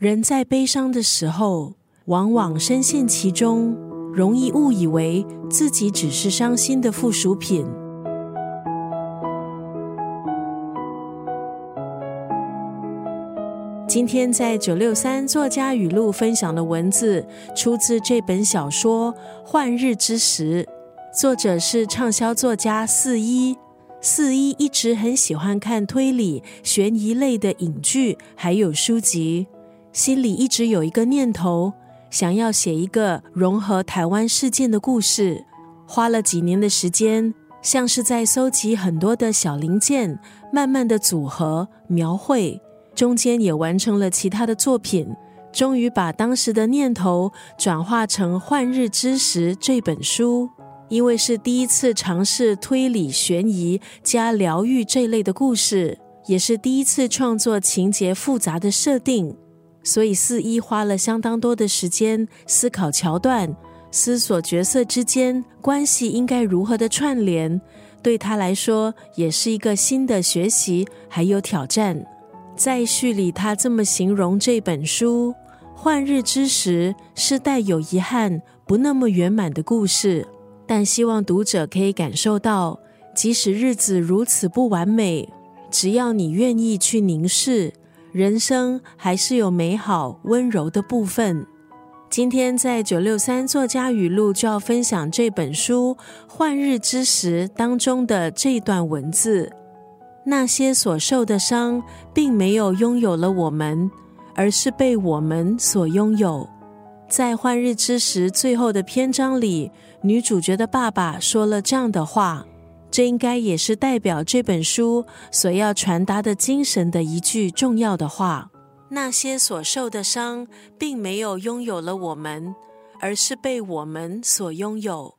人在悲伤的时候，往往深陷其中，容易误以为自己只是伤心的附属品。今天在九六三作家语录分享的文字，出自这本小说《幻日之时》，作者是畅销作家四一。四一一直很喜欢看推理、悬疑类的影剧，还有书籍，心里一直有一个念头，想要写一个融合台湾事件的故事。花了几年的时间，像是在搜集很多的小零件，慢慢的组合描绘。中间也完成了其他的作品，终于把当时的念头转化成《换日之时》这本书。因为是第一次尝试推理悬疑加疗愈这类的故事，也是第一次创作情节复杂的设定，所以四一花了相当多的时间思考桥段，思索角色之间关系应该如何的串联。对他来说，也是一个新的学习还有挑战。在序里，他这么形容这本书：换日之时是带有遗憾、不那么圆满的故事，但希望读者可以感受到，即使日子如此不完美，只要你愿意去凝视，人生还是有美好温柔的部分。今天在九六三作家语录就要分享这本书《换日之时》当中的这段文字。那些所受的伤，并没有拥有了我们，而是被我们所拥有。在换日之时最后的篇章里，女主角的爸爸说了这样的话，这应该也是代表这本书所要传达的精神的一句重要的话。那些所受的伤，并没有拥有了我们，而是被我们所拥有。